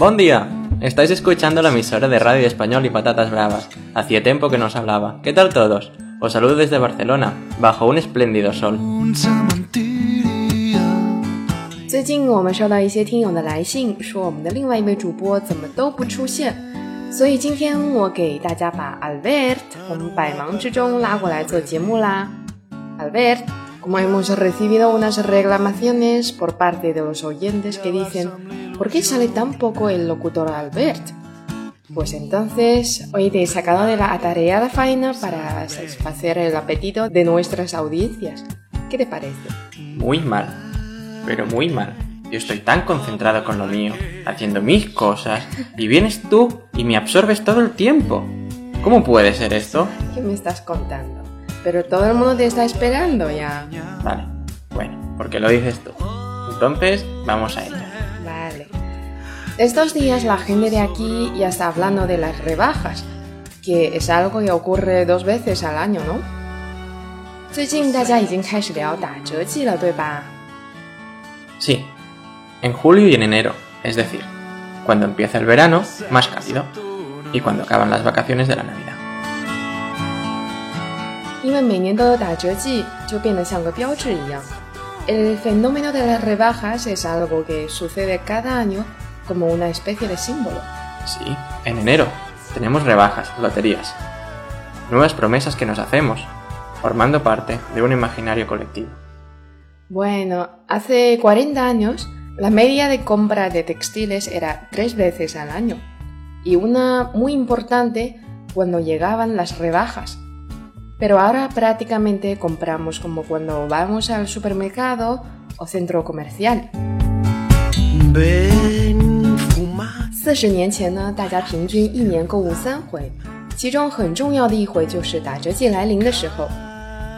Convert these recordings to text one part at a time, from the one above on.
Buen día. Estáis escuchando la emisora de Radio Español y Patatas Bravas. Hacía tiempo que no os hablaba. ¿Qué tal todos? Os saludo desde Barcelona, bajo un espléndido sol. 最近我们收到一些听友的来信，说我们的另外一位主播怎么都不出现，所以今天我给大家把 Albert 从百忙之中拉过来做节目啦。Albert, como hemos recibido unas reclamaciones por parte de los oyentes que dicen ¿Por qué sale tan poco el locutor Albert? Pues entonces, hoy te he sacado de la atareada faena para satisfacer el apetito de nuestras audiencias. ¿Qué te parece? Muy mal, pero muy mal. Yo estoy tan concentrado con lo mío, haciendo mis cosas, y vienes tú y me absorbes todo el tiempo. ¿Cómo puede ser esto? ¿Qué me estás contando? Pero todo el mundo te está esperando ya. Vale, bueno, porque lo dices tú. Entonces, vamos a ello. Estos días la gente de aquí ya está hablando de las rebajas, que es algo que ocurre dos veces al año, ¿no? Sí, en julio y en enero, es decir, cuando empieza el verano, más cálido, y cuando acaban las vacaciones de la Navidad. El fenómeno de las rebajas es algo que sucede cada año como una especie de símbolo. Sí, en enero tenemos rebajas, loterías, nuevas promesas que nos hacemos, formando parte de un imaginario colectivo. Bueno, hace 40 años la media de compra de textiles era tres veces al año y una muy importante cuando llegaban las rebajas. Pero ahora prácticamente compramos como cuando vamos al supermercado o centro comercial. 四十年前呢，大家平均一年购物三回，其中很重要的一回就是打折季来临的时候。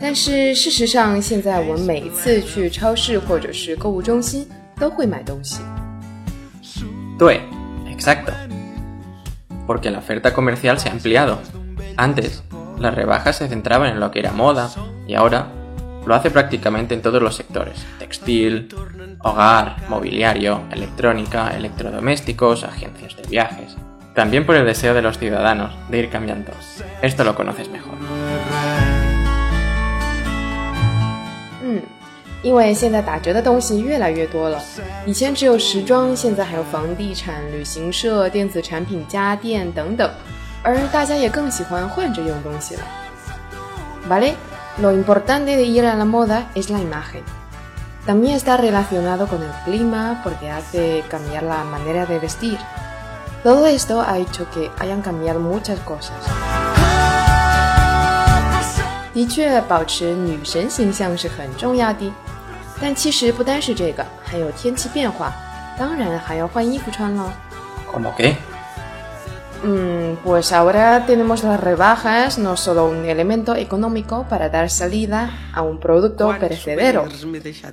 但是事实上，现在我们每一次去超市或者是购物中心都会买东西。对，exacto. Porque la oferta comercial se ha ampliado. Antes, las rebajas se centraban en lo que era moda y ahora lo hace prácticamente en todos los sectores: textil, hogar, mobiliario, electrónica, electrodomésticos, agencias de viajes. También por el deseo de los ciudadanos de ir cambiando. Esto lo conoces mejor. 因为现在打折的东西越来越多了，以前只有时装，现在还有房地产、旅行社、电子产品、家电等等，而大家也更喜欢换着用东西了。Vale, lo importante de ir a la moda es la imagen. También está relacionado con el clima porque hace cambiar la manera de vestir. Todo esto ha hecho que hayan cambiado muchas cosas. 的确，保持女神形象是很重要的，但其实不单是这个，还有天气变化，当然还要换衣服穿喽。¿Cómo qué? Mm, pues ahora tenemos las rebajas, no solo un elemento económico para dar salida a un producto perecedero,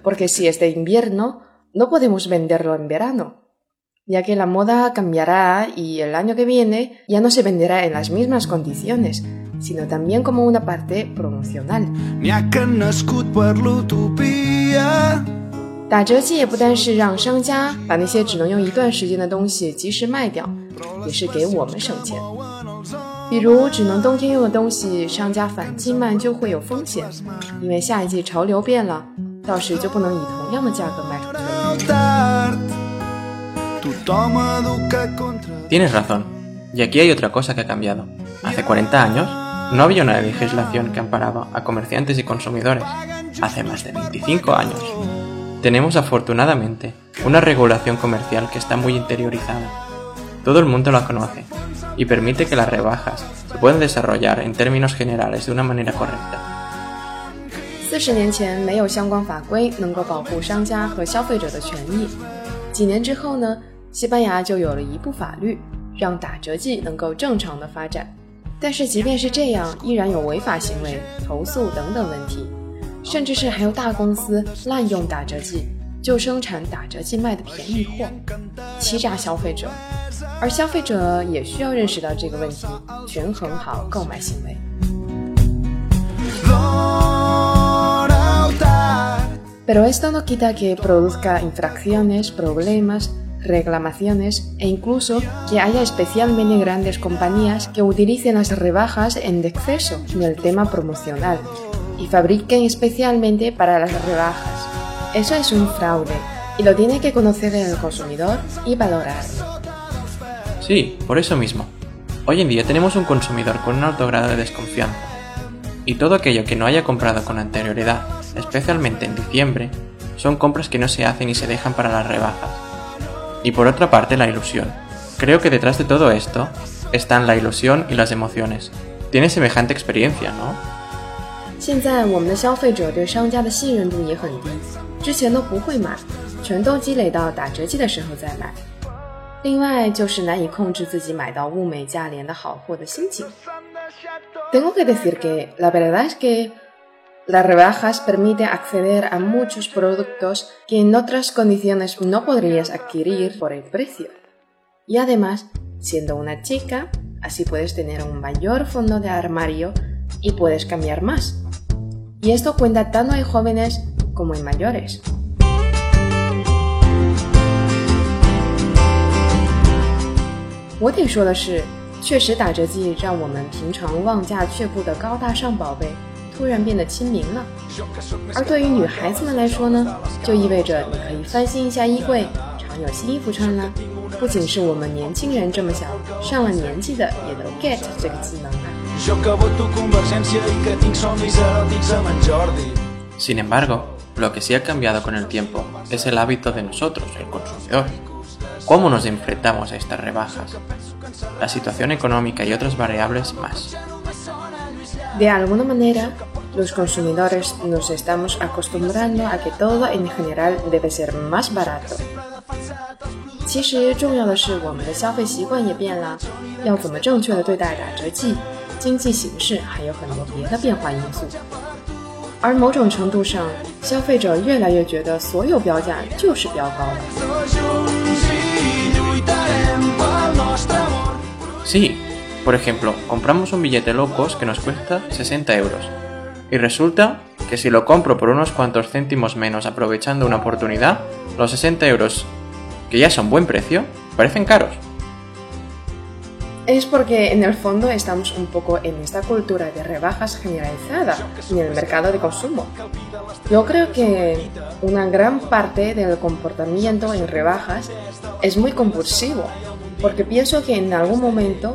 porque si es de invierno, no podemos venderlo en verano, ya que la moda cambiará y el año que viene ya no se venderá en las mismas condiciones, sino también como una parte promocional. 打折季也不单是让商家把那些只能用一段时间的东西及时卖掉，也是给我们省钱。比如只能冬天用的东西，商家反季卖就会有风险，因为下一季潮流变了，到时就不能以同样的价格卖出去了。Tienes razón. Y aquí hay otra cosa que ha cambiado. Hace 40 años no había una legislación que amparaba a comerciantes y consumidores. Hace más de 25 años tenemos afortunadamente una regulación comercial que está muy interiorizada. Todo el mundo la conoce y permite que las rebajas se puedan desarrollar en términos generales de una manera correcta. 四十年前没有相关法规能够保护商家和消费者的权益，几年之后呢，西班牙就有了一部法律，让打折季能够正常的发展。 但是即便是这样，依然有违法行为、投诉等等问题。甚至是还有大公司滥用打折季，就生产打折季卖的便宜货，欺诈消费者。而消费者也需要认识到这个问题，权衡好购买行为。Pero esto no quita que produzca infracciones, problemas, reclamaciones e incluso que haya especialmente grandes compañías que utilicen las rebajas en exceso en el tema promocional y fabriquen especialmente para las rebajas. Eso es un fraude y lo tiene que conocer el consumidor y valorarlo. Sí, por eso mismo. Hoy en día tenemos un consumidor con un alto grado de desconfianza. Y todo aquello que no haya comprado con anterioridad, especialmente en diciembre, son compras que no se hacen y se dejan para las rebajas Y por otra parte, la ilusión. Creo que detrás de todo esto están la ilusión y las emociones. Tiene semejante experiencia, ¿no? 现在我们的消费者对商家的信任度也很低，之前都不会买，全都积累到打折季的时候再买。另外就是难以控制自己买到物美价廉的好货的心情。Tengo que decir que la verdad es que las rebajas permiten acceder a muchos productos que en otras condiciones no podrías adquirir por el precio. Y además, siendo una chica, así puedes tener un mayor fondo de armario y puedes cambiar más. Y esto cuenta tanto en jóvenes como en mayores. 我得说的是，确实打折季让我们平常望价却步的高大上宝贝突然变得亲民了。而对于女孩子们来说呢，就意味着你可以翻新一下衣柜，常有新衣服穿了。不仅是我们年轻人这么想，上了年纪的也都 get 这个技能了。Sin embargo, lo que sí ha cambiado con el tiempo es el hábito de nosotros, el consumidor. cómo nos enfrentamos a estas rebajas, la situación económica y otras variables más. De alguna manera, los consumidores nos estamos acostumbrando a que todo en general debe ser más barato. 其实重要的是，我们的消费习惯也变了。要怎么正确的对待打折季、经济形势，还有很多别的变化因素。而某种程度上，消费者越来越觉得所有标价就是标高了。Sí, por ejemplo, compramos un billete locos que nos cuesta 60 euros. Y resulta que si lo compro por unos cuantos céntimos menos aprovechando una oportunidad, los 60 euros, que ya son buen precio, parecen caros. Es porque en el fondo estamos un poco en esta cultura de rebajas generalizada en el mercado de consumo. Yo creo que una gran parte del comportamiento en rebajas es muy compulsivo porque pienso que en algún momento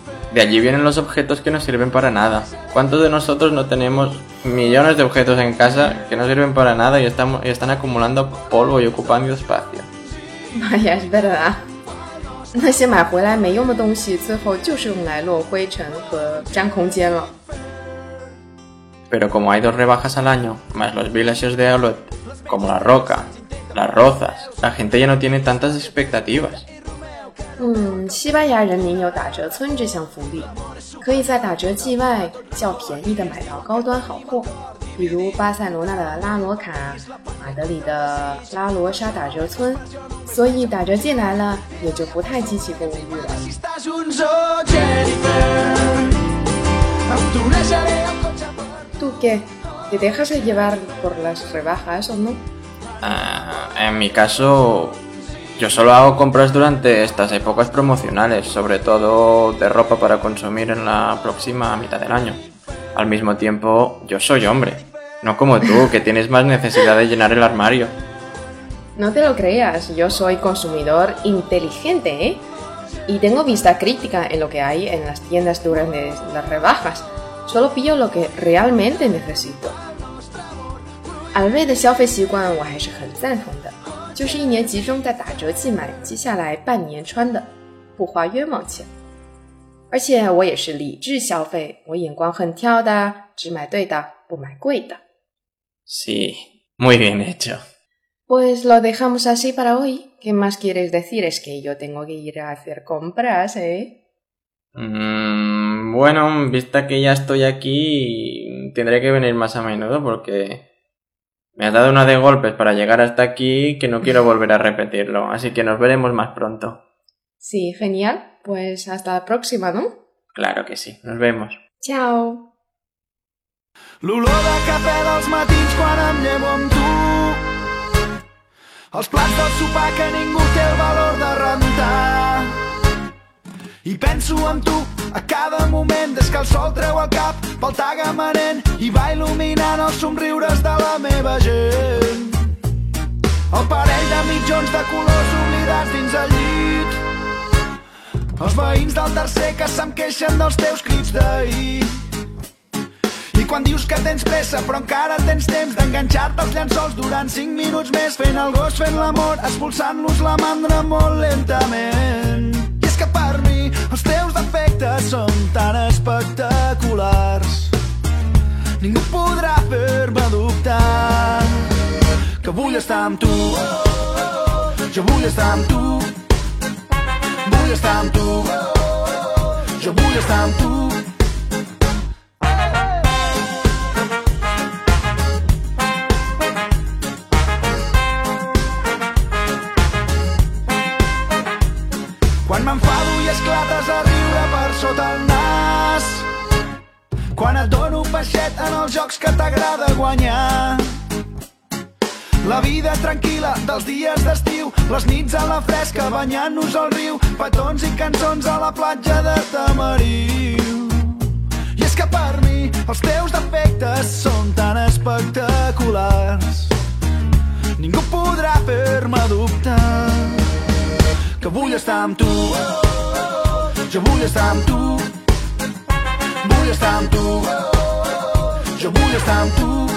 De allí vienen los objetos que no sirven para nada. ¿Cuántos de nosotros no tenemos millones de objetos en casa que no sirven para nada y, están, y están acumulando polvo y ocupando espacio? Vaya, es verdad. 那些买回来没用的东西，最后就是用来落灰尘和占空间了。Pero como hay dos rebajas al año, más los villages de outlet, como la roca, las rozas, la gente ya no tiene tantas expectativas. 嗯，西班牙人民有打折村这项福利，可以在打折季外较便宜的买到高端好货，比如巴塞罗那的拉罗卡、马德里的拉罗莎打折村。所以打折季来了，也就不太激起购物欲了。¿Tú qué? ¿Te dejas llevar por las rebajas o no? En mi caso. Yo solo hago compras durante estas épocas promocionales, sobre todo de ropa para consumir en la próxima mitad del año. Al mismo tiempo, yo soy hombre, no como tú, que tienes más necesidad de llenar el armario. No te lo creas, yo soy consumidor inteligente, ¿eh? Y tengo vista crítica en lo que hay en las tiendas durante las rebajas. Solo pillo lo que realmente necesito. Al ver de 就是一年集中在打折季买，接下来半年穿的，不花冤枉钱。而且我也是理智消费，我眼光很挑的，只买对的，不买贵的。Sí, muy bien hecho. Pues lo dejamos así para hoy. ¿Qué más quieres decir? Es que yo tengo que ir a hacer compras, ¿eh? Mm, bueno, vista que ya estoy aquí, tendré que venir más a menudo porque me has dado una de golpes para llegar hasta aquí que no quiero volver a repetirlo. Así que nos veremos más pronto. Sí, genial. Pues hasta la próxima, ¿no? Claro que sí. Nos vemos. Chao. L'olor de cafè dels matins quan em llevo amb tu Els plats del sopar que ningú té el valor de rentar I penso en tu a cada moment des que el sol treu el cap pel tagamanent i va il·luminant els somriures de la meva gent. El parell de mitjons de colors oblidats dins el llit. Els veïns del tercer que se'm queixen dels teus crits d'ahir. I quan dius que tens pressa però encara tens temps d'enganxar-te als llençols durant 5 minuts més fent el gos, fent l'amor, expulsant-los la mandra molt lentament. Per mi. Els teus defectes són tan espectaculars. Ningú podrà fer-me dubtar que vull estar amb tu. Jo vull estar amb tu. Vull estar amb tu. Jo vull estar amb tu sota el nas. Quan et dono peixet en els jocs que t'agrada guanyar. La vida tranquil·la dels dies d'estiu, les nits a la fresca banyant-nos al riu, petons i cançons a la platja de Tamariu. I és que per mi els teus defectes són tan espectaculars. Ningú podrà fer-me dubtar que vull estar amb tu jo vull estar amb tu vull estar amb tu jo vull estar amb tu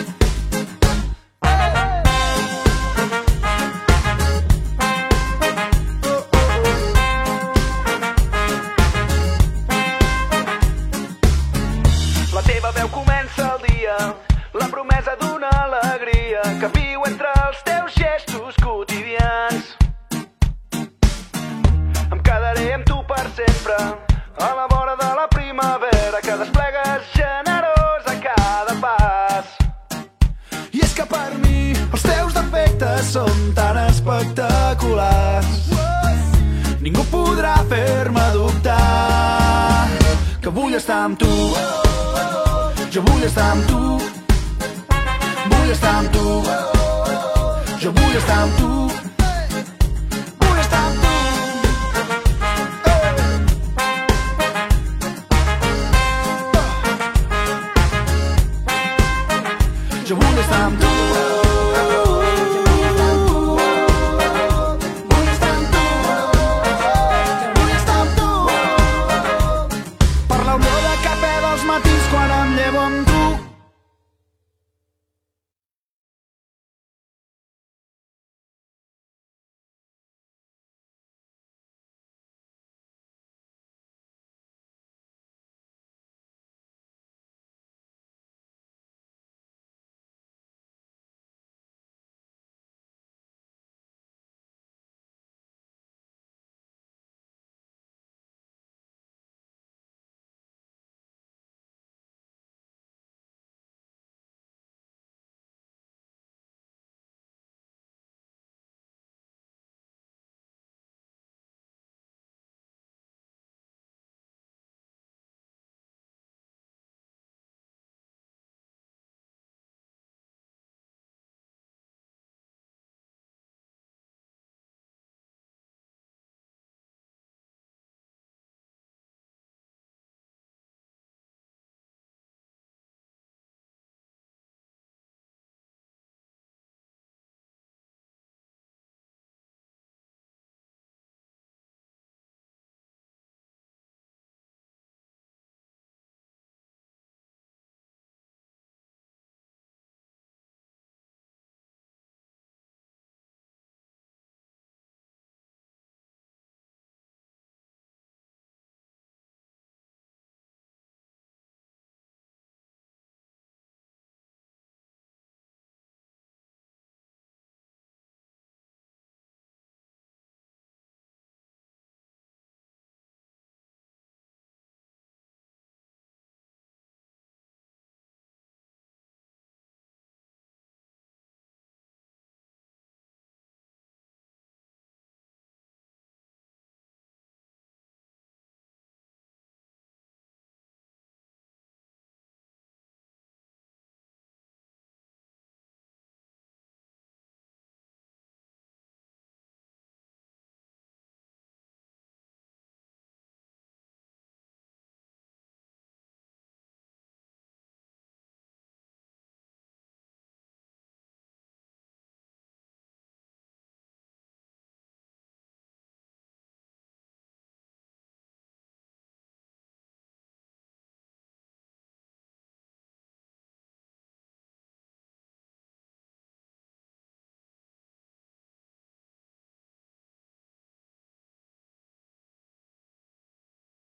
sempre, a la vora de la primavera que desplegues generós a cada pas. I és que per mi els teus defectes són tan espectaculars. Ningú podrà fer-me dubtar que vull estar amb tu. Jo vull estar amb tu. Vull estar amb tu. Jo vull estar amb tu